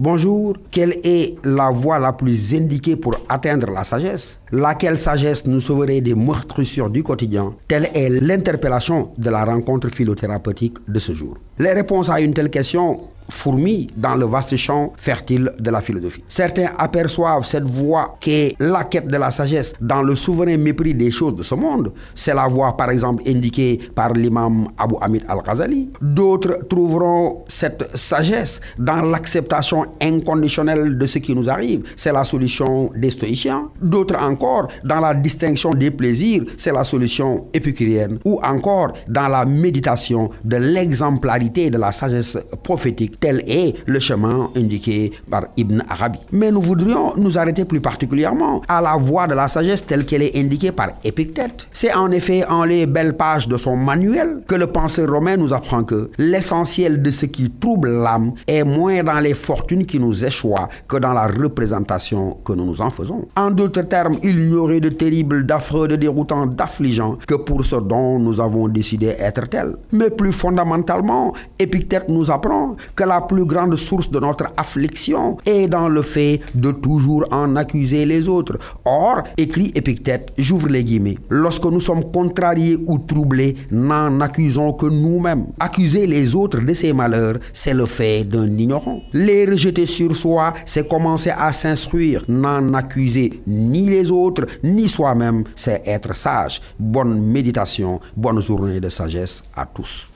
Bonjour, quelle est la voie la plus indiquée pour atteindre la sagesse? Laquelle sagesse nous sauverait des meurtrissures du quotidien? Telle est l'interpellation de la rencontre philothérapeutique de ce jour. Les réponses à une telle question fourmis dans le vaste champ fertile de la philosophie. Certains aperçoivent cette voie qu'est la quête de la sagesse dans le souverain mépris des choses de ce monde. C'est la voie, par exemple, indiquée par l'imam Abu Hamid al-Ghazali. D'autres trouveront cette sagesse dans l'acceptation inconditionnelle de ce qui nous arrive. C'est la solution des stoïciens. D'autres encore dans la distinction des plaisirs. C'est la solution épicurienne. Ou encore dans la méditation de l'exemplarité de la sagesse prophétique Tel est le chemin indiqué par Ibn Arabi. Mais nous voudrions nous arrêter plus particulièrement à la voie de la sagesse telle qu'elle est indiquée par Épictète. C'est en effet en les belles pages de son manuel que le penseur romain nous apprend que l'essentiel de ce qui trouble l'âme est moins dans les fortunes qui nous échouent que dans la représentation que nous nous en faisons. En d'autres termes, il n'y aurait de terrible, d'affreux, de déroutant, d'affligeant que pour ce dont nous avons décidé être tel. Mais plus fondamentalement, Épictète nous apprend que la plus grande source de notre affliction est dans le fait de toujours en accuser les autres. Or, écrit Épictète, j'ouvre les guillemets, lorsque nous sommes contrariés ou troublés, n'en accusons que nous-mêmes. Accuser les autres de ces malheurs, c'est le fait d'un ignorant. Les rejeter sur soi, c'est commencer à s'instruire. N'en accuser ni les autres, ni soi-même, c'est être sage. Bonne méditation, bonne journée de sagesse à tous.